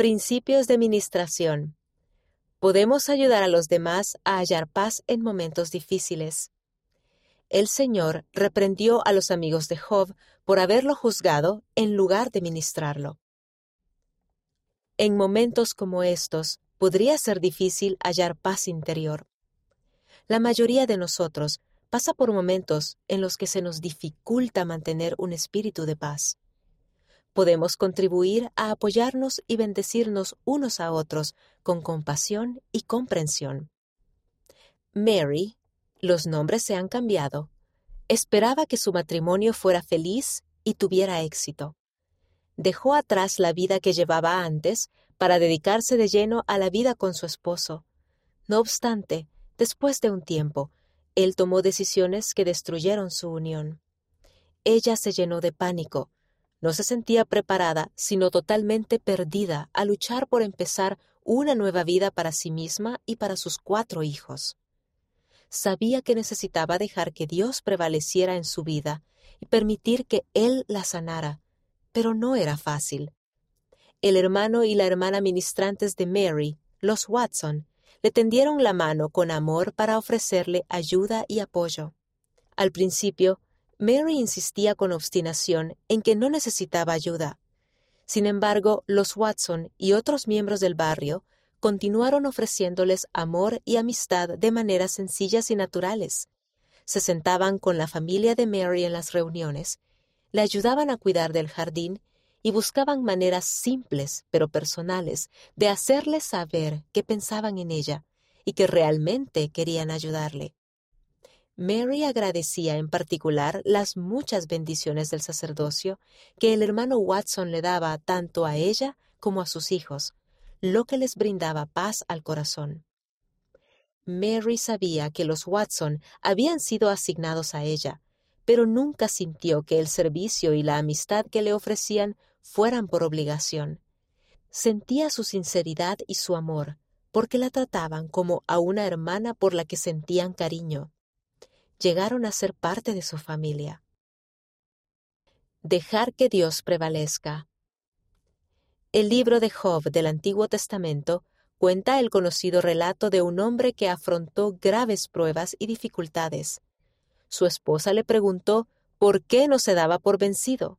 Principios de Ministración. Podemos ayudar a los demás a hallar paz en momentos difíciles. El Señor reprendió a los amigos de Job por haberlo juzgado en lugar de ministrarlo. En momentos como estos, podría ser difícil hallar paz interior. La mayoría de nosotros pasa por momentos en los que se nos dificulta mantener un espíritu de paz. Podemos contribuir a apoyarnos y bendecirnos unos a otros con compasión y comprensión. Mary, los nombres se han cambiado, esperaba que su matrimonio fuera feliz y tuviera éxito. Dejó atrás la vida que llevaba antes para dedicarse de lleno a la vida con su esposo. No obstante, después de un tiempo, él tomó decisiones que destruyeron su unión. Ella se llenó de pánico. No se sentía preparada, sino totalmente perdida a luchar por empezar una nueva vida para sí misma y para sus cuatro hijos. Sabía que necesitaba dejar que Dios prevaleciera en su vida y permitir que Él la sanara, pero no era fácil. El hermano y la hermana ministrantes de Mary, los Watson, le tendieron la mano con amor para ofrecerle ayuda y apoyo. Al principio, Mary insistía con obstinación en que no necesitaba ayuda. Sin embargo, los Watson y otros miembros del barrio continuaron ofreciéndoles amor y amistad de maneras sencillas y naturales. Se sentaban con la familia de Mary en las reuniones, le ayudaban a cuidar del jardín y buscaban maneras simples pero personales de hacerle saber que pensaban en ella y que realmente querían ayudarle. Mary agradecía en particular las muchas bendiciones del sacerdocio que el hermano Watson le daba tanto a ella como a sus hijos, lo que les brindaba paz al corazón. Mary sabía que los Watson habían sido asignados a ella, pero nunca sintió que el servicio y la amistad que le ofrecían fueran por obligación. Sentía su sinceridad y su amor, porque la trataban como a una hermana por la que sentían cariño. Llegaron a ser parte de su familia. Dejar que Dios prevalezca. El libro de Job del Antiguo Testamento cuenta el conocido relato de un hombre que afrontó graves pruebas y dificultades. Su esposa le preguntó por qué no se daba por vencido.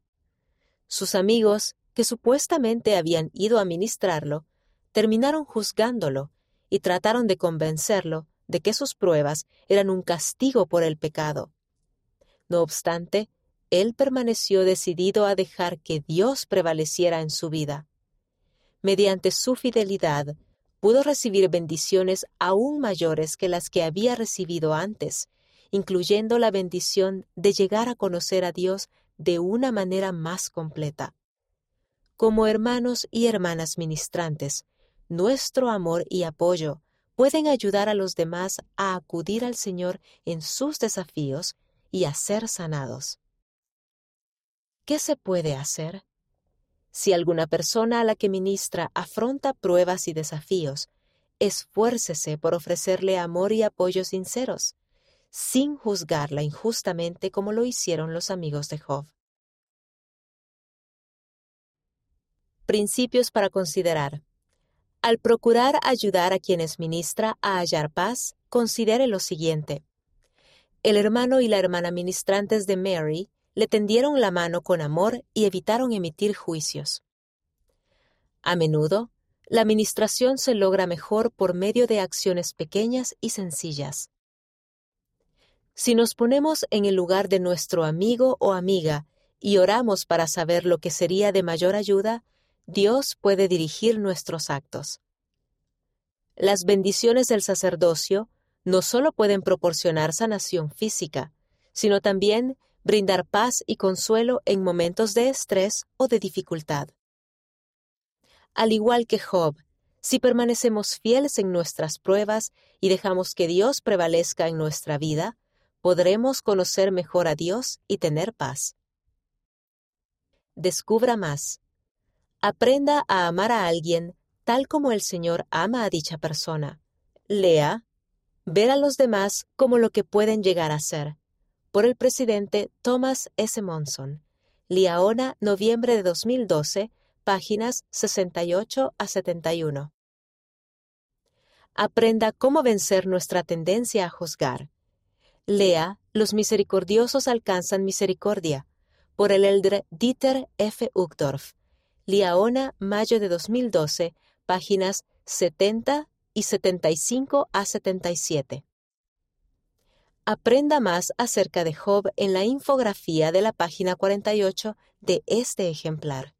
Sus amigos, que supuestamente habían ido a ministrarlo, terminaron juzgándolo y trataron de convencerlo de que sus pruebas eran un castigo por el pecado. No obstante, él permaneció decidido a dejar que Dios prevaleciera en su vida. Mediante su fidelidad, pudo recibir bendiciones aún mayores que las que había recibido antes, incluyendo la bendición de llegar a conocer a Dios de una manera más completa. Como hermanos y hermanas ministrantes, nuestro amor y apoyo pueden ayudar a los demás a acudir al Señor en sus desafíos y a ser sanados. ¿Qué se puede hacer? Si alguna persona a la que ministra afronta pruebas y desafíos, esfuércese por ofrecerle amor y apoyo sinceros sin juzgarla injustamente como lo hicieron los amigos de Job. Principios para considerar. Al procurar ayudar a quienes ministra a hallar paz, considere lo siguiente. El hermano y la hermana ministrantes de Mary le tendieron la mano con amor y evitaron emitir juicios. A menudo, la ministración se logra mejor por medio de acciones pequeñas y sencillas. Si nos ponemos en el lugar de nuestro amigo o amiga y oramos para saber lo que sería de mayor ayuda, Dios puede dirigir nuestros actos. Las bendiciones del sacerdocio no solo pueden proporcionar sanación física, sino también brindar paz y consuelo en momentos de estrés o de dificultad. Al igual que Job, si permanecemos fieles en nuestras pruebas y dejamos que Dios prevalezca en nuestra vida, podremos conocer mejor a Dios y tener paz. Descubra más. Aprenda a amar a alguien tal como el Señor ama a dicha persona. Lea, ver a los demás como lo que pueden llegar a ser. Por el presidente Thomas S. Monson. Liaona, noviembre de 2012, páginas 68 a 71. Aprenda cómo vencer nuestra tendencia a juzgar. Lea Los misericordiosos alcanzan misericordia, por el elder Dieter F. Uchtdorf. Liaona, mayo de 2012, páginas 70 y 75 a 77. Aprenda más acerca de Job en la infografía de la página 48 de este ejemplar.